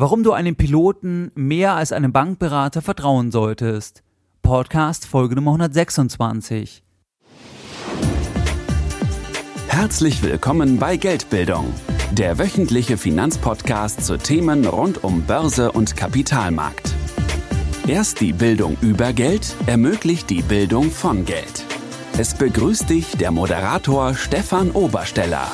Warum du einem Piloten mehr als einem Bankberater vertrauen solltest. Podcast Folge Nummer 126. Herzlich willkommen bei Geldbildung, der wöchentliche Finanzpodcast zu Themen rund um Börse und Kapitalmarkt. Erst die Bildung über Geld ermöglicht die Bildung von Geld. Es begrüßt dich der Moderator Stefan Obersteller.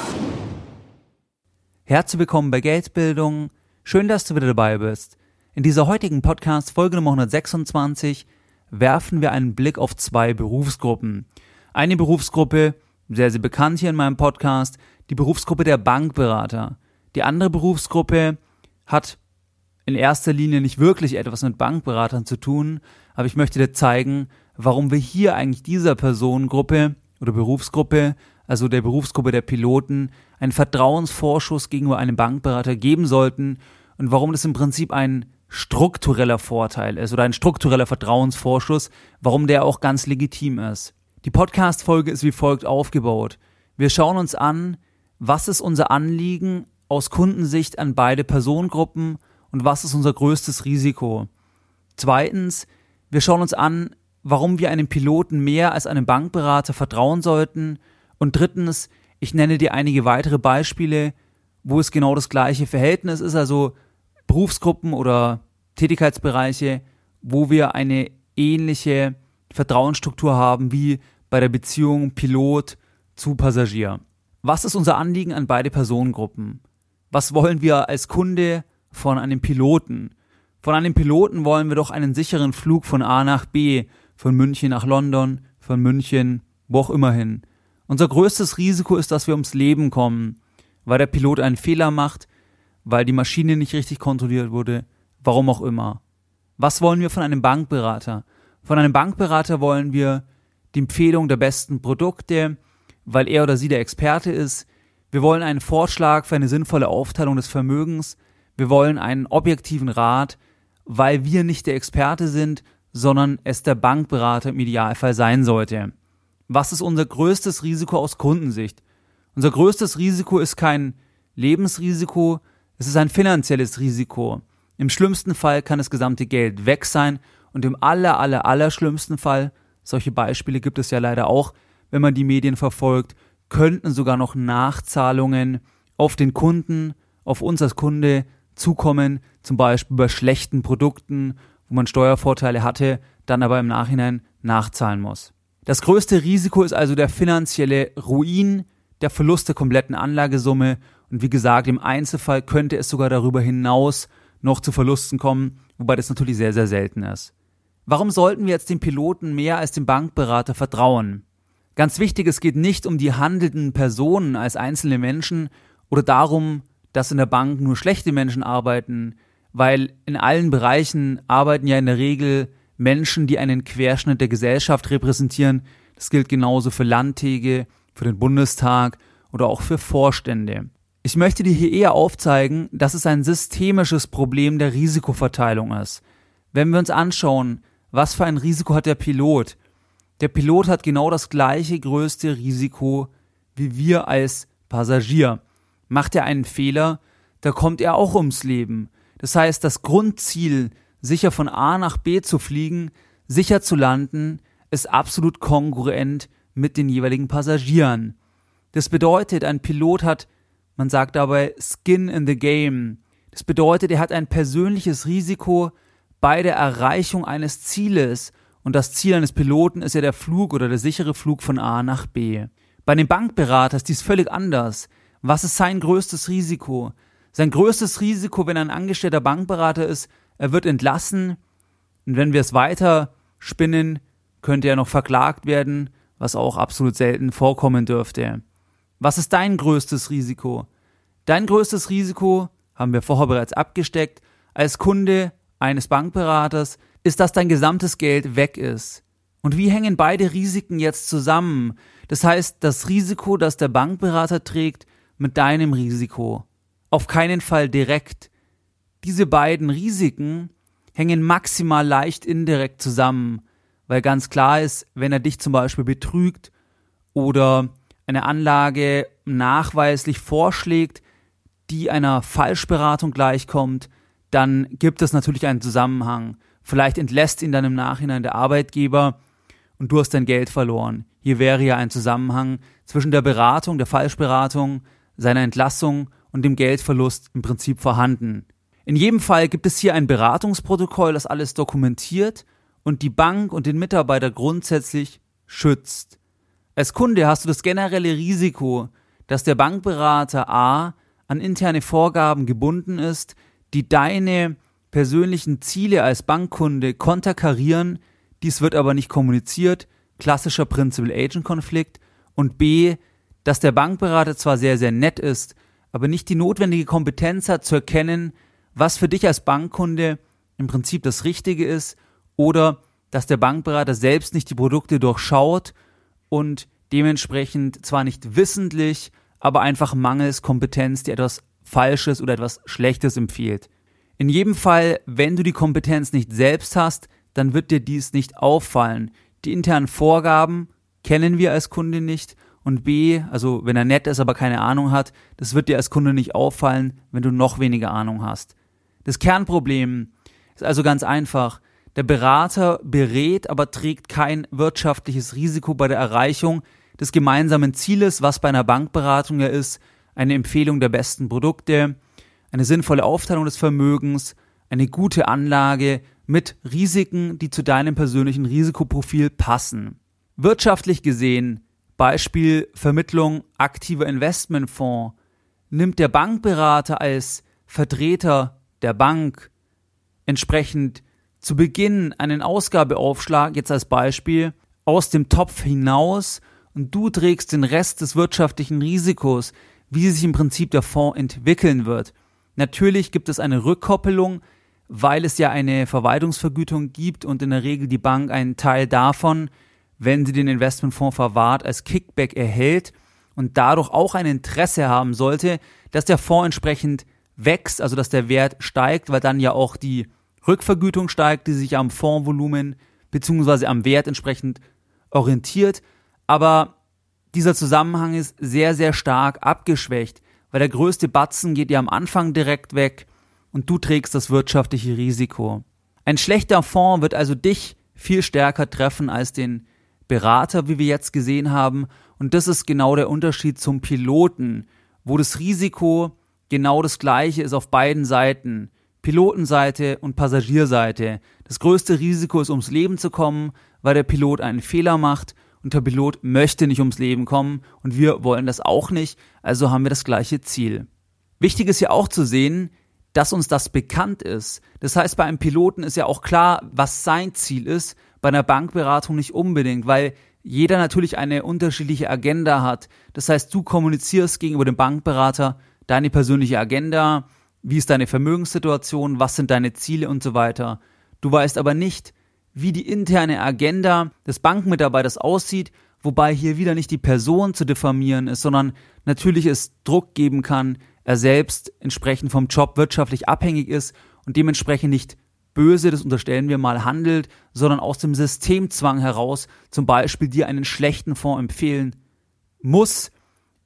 Herzlich willkommen bei Geldbildung Schön, dass du wieder dabei bist. In dieser heutigen Podcast Folge Nummer 126 werfen wir einen Blick auf zwei Berufsgruppen. Eine Berufsgruppe, sehr, sehr bekannt hier in meinem Podcast, die Berufsgruppe der Bankberater. Die andere Berufsgruppe hat in erster Linie nicht wirklich etwas mit Bankberatern zu tun, aber ich möchte dir zeigen, warum wir hier eigentlich dieser Personengruppe oder Berufsgruppe, also der Berufsgruppe der Piloten, einen Vertrauensvorschuss gegenüber einem Bankberater geben sollten und warum das im Prinzip ein struktureller Vorteil ist oder ein struktureller Vertrauensvorschuss, warum der auch ganz legitim ist. Die Podcast-Folge ist wie folgt aufgebaut. Wir schauen uns an, was ist unser Anliegen aus Kundensicht an beide Personengruppen und was ist unser größtes Risiko. Zweitens, wir schauen uns an, warum wir einem Piloten mehr als einem Bankberater vertrauen sollten. Und drittens, ich nenne dir einige weitere Beispiele, wo es genau das gleiche Verhältnis ist, also Berufsgruppen oder Tätigkeitsbereiche, wo wir eine ähnliche Vertrauensstruktur haben wie bei der Beziehung Pilot zu Passagier. Was ist unser Anliegen an beide Personengruppen? Was wollen wir als Kunde von einem Piloten? Von einem Piloten wollen wir doch einen sicheren Flug von A nach B, von München nach London, von München, wo auch immer hin. Unser größtes Risiko ist, dass wir ums Leben kommen, weil der Pilot einen Fehler macht, weil die Maschine nicht richtig kontrolliert wurde, warum auch immer. Was wollen wir von einem Bankberater? Von einem Bankberater wollen wir die Empfehlung der besten Produkte, weil er oder sie der Experte ist. Wir wollen einen Vorschlag für eine sinnvolle Aufteilung des Vermögens. Wir wollen einen objektiven Rat, weil wir nicht der Experte sind, sondern es der Bankberater im Idealfall sein sollte. Was ist unser größtes Risiko aus Kundensicht? Unser größtes Risiko ist kein Lebensrisiko, es ist ein finanzielles Risiko. Im schlimmsten Fall kann das gesamte Geld weg sein und im aller, aller, aller schlimmsten Fall, solche Beispiele gibt es ja leider auch, wenn man die Medien verfolgt, könnten sogar noch Nachzahlungen auf den Kunden, auf uns als Kunde zukommen, zum Beispiel bei schlechten Produkten, wo man Steuervorteile hatte, dann aber im Nachhinein nachzahlen muss. Das größte Risiko ist also der finanzielle Ruin, der Verlust der kompletten Anlagesumme und wie gesagt, im Einzelfall könnte es sogar darüber hinaus noch zu Verlusten kommen, wobei das natürlich sehr, sehr selten ist. Warum sollten wir jetzt dem Piloten mehr als dem Bankberater vertrauen? Ganz wichtig, es geht nicht um die handelnden Personen als einzelne Menschen oder darum, dass in der Bank nur schlechte Menschen arbeiten, weil in allen Bereichen arbeiten ja in der Regel Menschen, die einen Querschnitt der Gesellschaft repräsentieren. Das gilt genauso für Landtäge, für den Bundestag oder auch für Vorstände. Ich möchte dir hier eher aufzeigen, dass es ein systemisches Problem der Risikoverteilung ist. Wenn wir uns anschauen, was für ein Risiko hat der Pilot? Der Pilot hat genau das gleiche größte Risiko wie wir als Passagier. Macht er einen Fehler, da kommt er auch ums Leben. Das heißt, das Grundziel, sicher von A nach B zu fliegen, sicher zu landen, ist absolut kongruent mit den jeweiligen Passagieren. Das bedeutet, ein Pilot hat man sagt dabei Skin in the Game. Das bedeutet, er hat ein persönliches Risiko bei der Erreichung eines Zieles. Und das Ziel eines Piloten ist ja der Flug oder der sichere Flug von A nach B. Bei dem Bankberater ist dies völlig anders. Was ist sein größtes Risiko? Sein größtes Risiko, wenn er ein angestellter Bankberater ist, er wird entlassen. Und wenn wir es weiter spinnen, könnte er noch verklagt werden, was auch absolut selten vorkommen dürfte. Was ist dein größtes Risiko? Dein größtes Risiko, haben wir vorher bereits abgesteckt, als Kunde eines Bankberaters, ist, dass dein gesamtes Geld weg ist. Und wie hängen beide Risiken jetzt zusammen? Das heißt, das Risiko, das der Bankberater trägt, mit deinem Risiko. Auf keinen Fall direkt. Diese beiden Risiken hängen maximal leicht indirekt zusammen, weil ganz klar ist, wenn er dich zum Beispiel betrügt oder eine Anlage nachweislich vorschlägt, die einer Falschberatung gleichkommt, dann gibt es natürlich einen Zusammenhang. Vielleicht entlässt ihn dann im Nachhinein der Arbeitgeber und du hast dein Geld verloren. Hier wäre ja ein Zusammenhang zwischen der Beratung, der Falschberatung, seiner Entlassung und dem Geldverlust im Prinzip vorhanden. In jedem Fall gibt es hier ein Beratungsprotokoll, das alles dokumentiert und die Bank und den Mitarbeiter grundsätzlich schützt. Als Kunde hast du das generelle Risiko, dass der Bankberater A an interne Vorgaben gebunden ist, die deine persönlichen Ziele als Bankkunde konterkarieren, dies wird aber nicht kommuniziert, klassischer Principal-Agent-Konflikt, und B, dass der Bankberater zwar sehr, sehr nett ist, aber nicht die notwendige Kompetenz hat zu erkennen, was für dich als Bankkunde im Prinzip das Richtige ist oder dass der Bankberater selbst nicht die Produkte durchschaut und dementsprechend zwar nicht wissentlich, aber einfach mangels Kompetenz dir etwas Falsches oder etwas Schlechtes empfiehlt. In jedem Fall, wenn du die Kompetenz nicht selbst hast, dann wird dir dies nicht auffallen. Die internen Vorgaben kennen wir als Kunde nicht und B, also wenn er nett ist, aber keine Ahnung hat, das wird dir als Kunde nicht auffallen, wenn du noch weniger Ahnung hast. Das Kernproblem ist also ganz einfach. Der Berater berät, aber trägt kein wirtschaftliches Risiko bei der Erreichung des gemeinsamen Zieles, was bei einer Bankberatung ja ist, eine Empfehlung der besten Produkte, eine sinnvolle Aufteilung des Vermögens, eine gute Anlage mit Risiken, die zu deinem persönlichen Risikoprofil passen. Wirtschaftlich gesehen, Beispiel Vermittlung aktiver Investmentfonds, nimmt der Bankberater als Vertreter der Bank entsprechend zu Beginn einen Ausgabeaufschlag, jetzt als Beispiel, aus dem Topf hinaus und du trägst den Rest des wirtschaftlichen Risikos, wie sich im Prinzip der Fonds entwickeln wird. Natürlich gibt es eine Rückkoppelung, weil es ja eine Verwaltungsvergütung gibt und in der Regel die Bank einen Teil davon, wenn sie den Investmentfonds verwahrt, als Kickback erhält und dadurch auch ein Interesse haben sollte, dass der Fonds entsprechend wächst, also dass der Wert steigt, weil dann ja auch die Rückvergütung steigt, die sich am Fondsvolumen bzw. am Wert entsprechend orientiert. Aber dieser Zusammenhang ist sehr, sehr stark abgeschwächt, weil der größte Batzen geht ja am Anfang direkt weg und du trägst das wirtschaftliche Risiko. Ein schlechter Fonds wird also dich viel stärker treffen als den Berater, wie wir jetzt gesehen haben. Und das ist genau der Unterschied zum Piloten, wo das Risiko genau das gleiche ist auf beiden Seiten. Pilotenseite und Passagierseite. Das größte Risiko ist, ums Leben zu kommen, weil der Pilot einen Fehler macht und der Pilot möchte nicht ums Leben kommen und wir wollen das auch nicht, also haben wir das gleiche Ziel. Wichtig ist ja auch zu sehen, dass uns das bekannt ist. Das heißt, bei einem Piloten ist ja auch klar, was sein Ziel ist, bei einer Bankberatung nicht unbedingt, weil jeder natürlich eine unterschiedliche Agenda hat. Das heißt, du kommunizierst gegenüber dem Bankberater deine persönliche Agenda, wie ist deine Vermögenssituation, was sind deine Ziele und so weiter. Du weißt aber nicht, wie die interne Agenda des Bankmitarbeiters aussieht, wobei hier wieder nicht die Person zu diffamieren ist, sondern natürlich es Druck geben kann, er selbst entsprechend vom Job wirtschaftlich abhängig ist und dementsprechend nicht böse, das unterstellen wir mal, handelt, sondern aus dem Systemzwang heraus zum Beispiel dir einen schlechten Fonds empfehlen muss,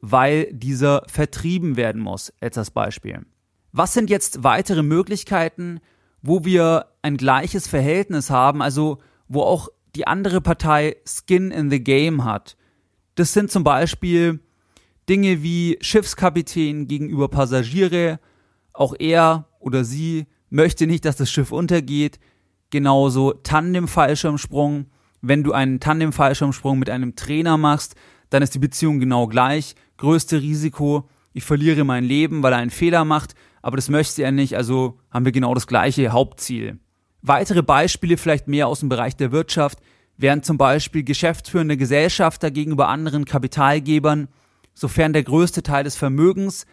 weil dieser vertrieben werden muss, als das Beispiel. Was sind jetzt weitere Möglichkeiten, wo wir ein gleiches Verhältnis haben, also wo auch die andere Partei Skin in the Game hat? Das sind zum Beispiel Dinge wie Schiffskapitän gegenüber Passagiere, auch er oder sie möchte nicht, dass das Schiff untergeht. Genauso Tandem-Fallschirmsprung. Wenn du einen Tandem-Fallschirmsprung mit einem Trainer machst, dann ist die Beziehung genau gleich. Größte Risiko, ich verliere mein Leben, weil er einen Fehler macht, aber das möchte er nicht, also haben wir genau das gleiche Hauptziel. Weitere Beispiele, vielleicht mehr aus dem Bereich der Wirtschaft, wären zum Beispiel geschäftsführende Gesellschafter gegenüber anderen Kapitalgebern, sofern der größte Teil des Vermögens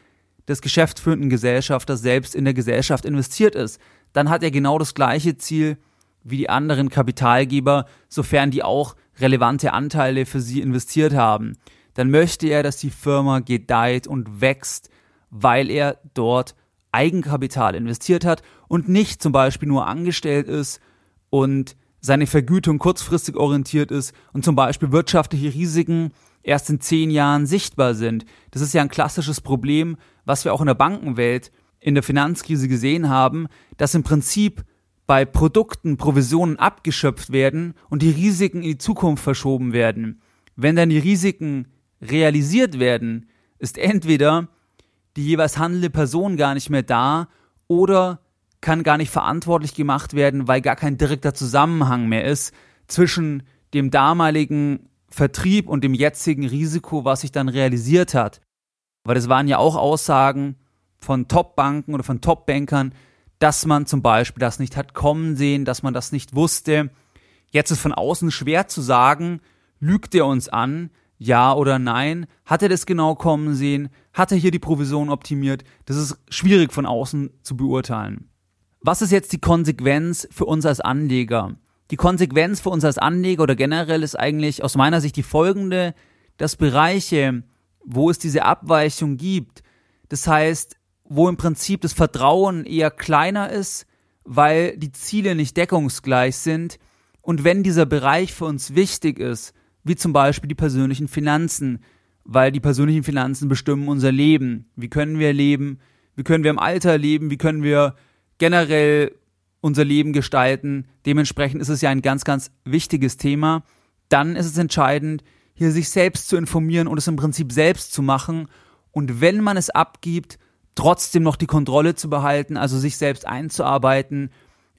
des geschäftsführenden Gesellschafters selbst in der Gesellschaft investiert ist, dann hat er genau das gleiche Ziel wie die anderen Kapitalgeber, sofern die auch relevante Anteile für sie investiert haben. Dann möchte er, dass die Firma gedeiht und wächst, weil er dort Eigenkapital investiert hat und nicht zum Beispiel nur angestellt ist und seine Vergütung kurzfristig orientiert ist und zum Beispiel wirtschaftliche Risiken erst in zehn Jahren sichtbar sind. Das ist ja ein klassisches Problem, was wir auch in der Bankenwelt in der Finanzkrise gesehen haben, dass im Prinzip bei Produkten Provisionen abgeschöpft werden und die Risiken in die Zukunft verschoben werden. Wenn dann die Risiken realisiert werden, ist entweder die jeweils handelnde Person gar nicht mehr da oder kann gar nicht verantwortlich gemacht werden, weil gar kein direkter Zusammenhang mehr ist zwischen dem damaligen Vertrieb und dem jetzigen Risiko, was sich dann realisiert hat. Weil das waren ja auch Aussagen von Top-Banken oder von Top-Bankern, dass man zum Beispiel das nicht hat kommen sehen, dass man das nicht wusste. Jetzt ist von außen schwer zu sagen, lügt er uns an, ja oder nein? Hat er das genau kommen sehen? Hat er hier die Provision optimiert? Das ist schwierig von außen zu beurteilen. Was ist jetzt die Konsequenz für uns als Anleger? Die Konsequenz für uns als Anleger oder generell ist eigentlich aus meiner Sicht die folgende, dass Bereiche, wo es diese Abweichung gibt, das heißt, wo im Prinzip das Vertrauen eher kleiner ist, weil die Ziele nicht deckungsgleich sind und wenn dieser Bereich für uns wichtig ist, wie zum Beispiel die persönlichen Finanzen, weil die persönlichen Finanzen bestimmen unser Leben. Wie können wir leben? Wie können wir im Alter leben? Wie können wir generell unser Leben gestalten. Dementsprechend ist es ja ein ganz, ganz wichtiges Thema. Dann ist es entscheidend, hier sich selbst zu informieren und es im Prinzip selbst zu machen. Und wenn man es abgibt, trotzdem noch die Kontrolle zu behalten, also sich selbst einzuarbeiten,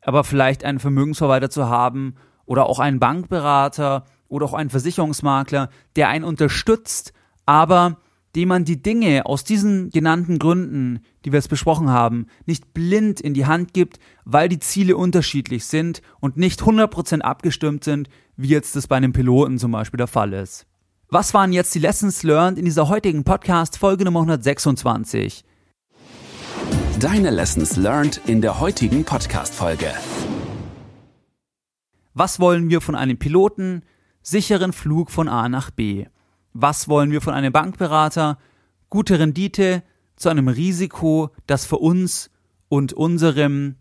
aber vielleicht einen Vermögensverwalter zu haben oder auch einen Bankberater oder auch einen Versicherungsmakler, der einen unterstützt, aber dem man die Dinge aus diesen genannten Gründen, die wir jetzt besprochen haben, nicht blind in die Hand gibt, weil die Ziele unterschiedlich sind und nicht 100% abgestimmt sind, wie jetzt das bei einem Piloten zum Beispiel der Fall ist. Was waren jetzt die Lessons learned in dieser heutigen Podcast Folge Nummer 126? Deine Lessons learned in der heutigen Podcast Folge. Was wollen wir von einem Piloten? Sicheren Flug von A nach B. Was wollen wir von einem Bankberater? Gute Rendite zu einem Risiko, das für uns und unserem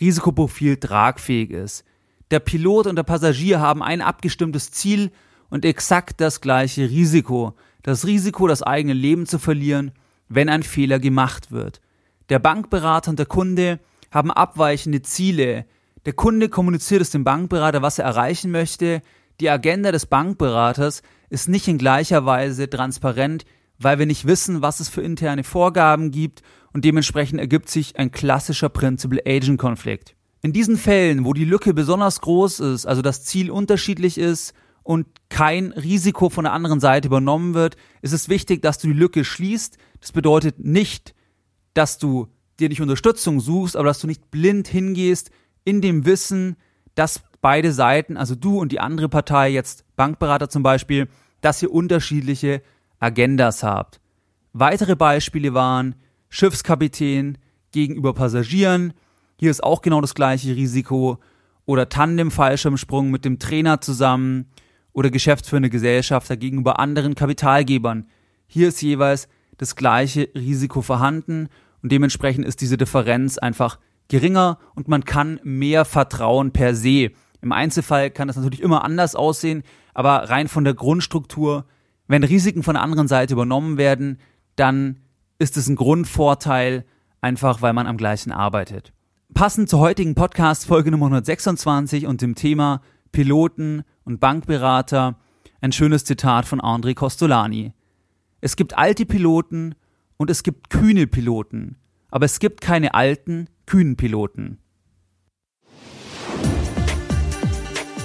Risikoprofil tragfähig ist. Der Pilot und der Passagier haben ein abgestimmtes Ziel und exakt das gleiche Risiko. Das Risiko, das eigene Leben zu verlieren, wenn ein Fehler gemacht wird. Der Bankberater und der Kunde haben abweichende Ziele. Der Kunde kommuniziert es dem Bankberater, was er erreichen möchte. Die Agenda des Bankberaters ist nicht in gleicher Weise transparent, weil wir nicht wissen, was es für interne Vorgaben gibt und dementsprechend ergibt sich ein klassischer Principal-Agent-Konflikt. In diesen Fällen, wo die Lücke besonders groß ist, also das Ziel unterschiedlich ist und kein Risiko von der anderen Seite übernommen wird, ist es wichtig, dass du die Lücke schließt. Das bedeutet nicht, dass du dir nicht Unterstützung suchst, aber dass du nicht blind hingehst in dem Wissen, dass beide Seiten, also du und die andere Partei, jetzt Bankberater zum Beispiel, dass ihr unterschiedliche Agendas habt. Weitere Beispiele waren Schiffskapitän gegenüber Passagieren. Hier ist auch genau das gleiche Risiko. Oder Tandem-Fallschirmsprung mit dem Trainer zusammen. Oder geschäftsführende Gesellschafter gegenüber anderen Kapitalgebern. Hier ist jeweils das gleiche Risiko vorhanden und dementsprechend ist diese Differenz einfach geringer und man kann mehr vertrauen per se. Im Einzelfall kann das natürlich immer anders aussehen, aber rein von der Grundstruktur, wenn Risiken von der anderen Seite übernommen werden, dann ist es ein Grundvorteil, einfach weil man am gleichen arbeitet. Passend zur heutigen Podcast Folge Nummer 126 und dem Thema Piloten und Bankberater ein schönes Zitat von André Costolani. Es gibt alte Piloten und es gibt kühne Piloten, aber es gibt keine alten, kühnen Piloten.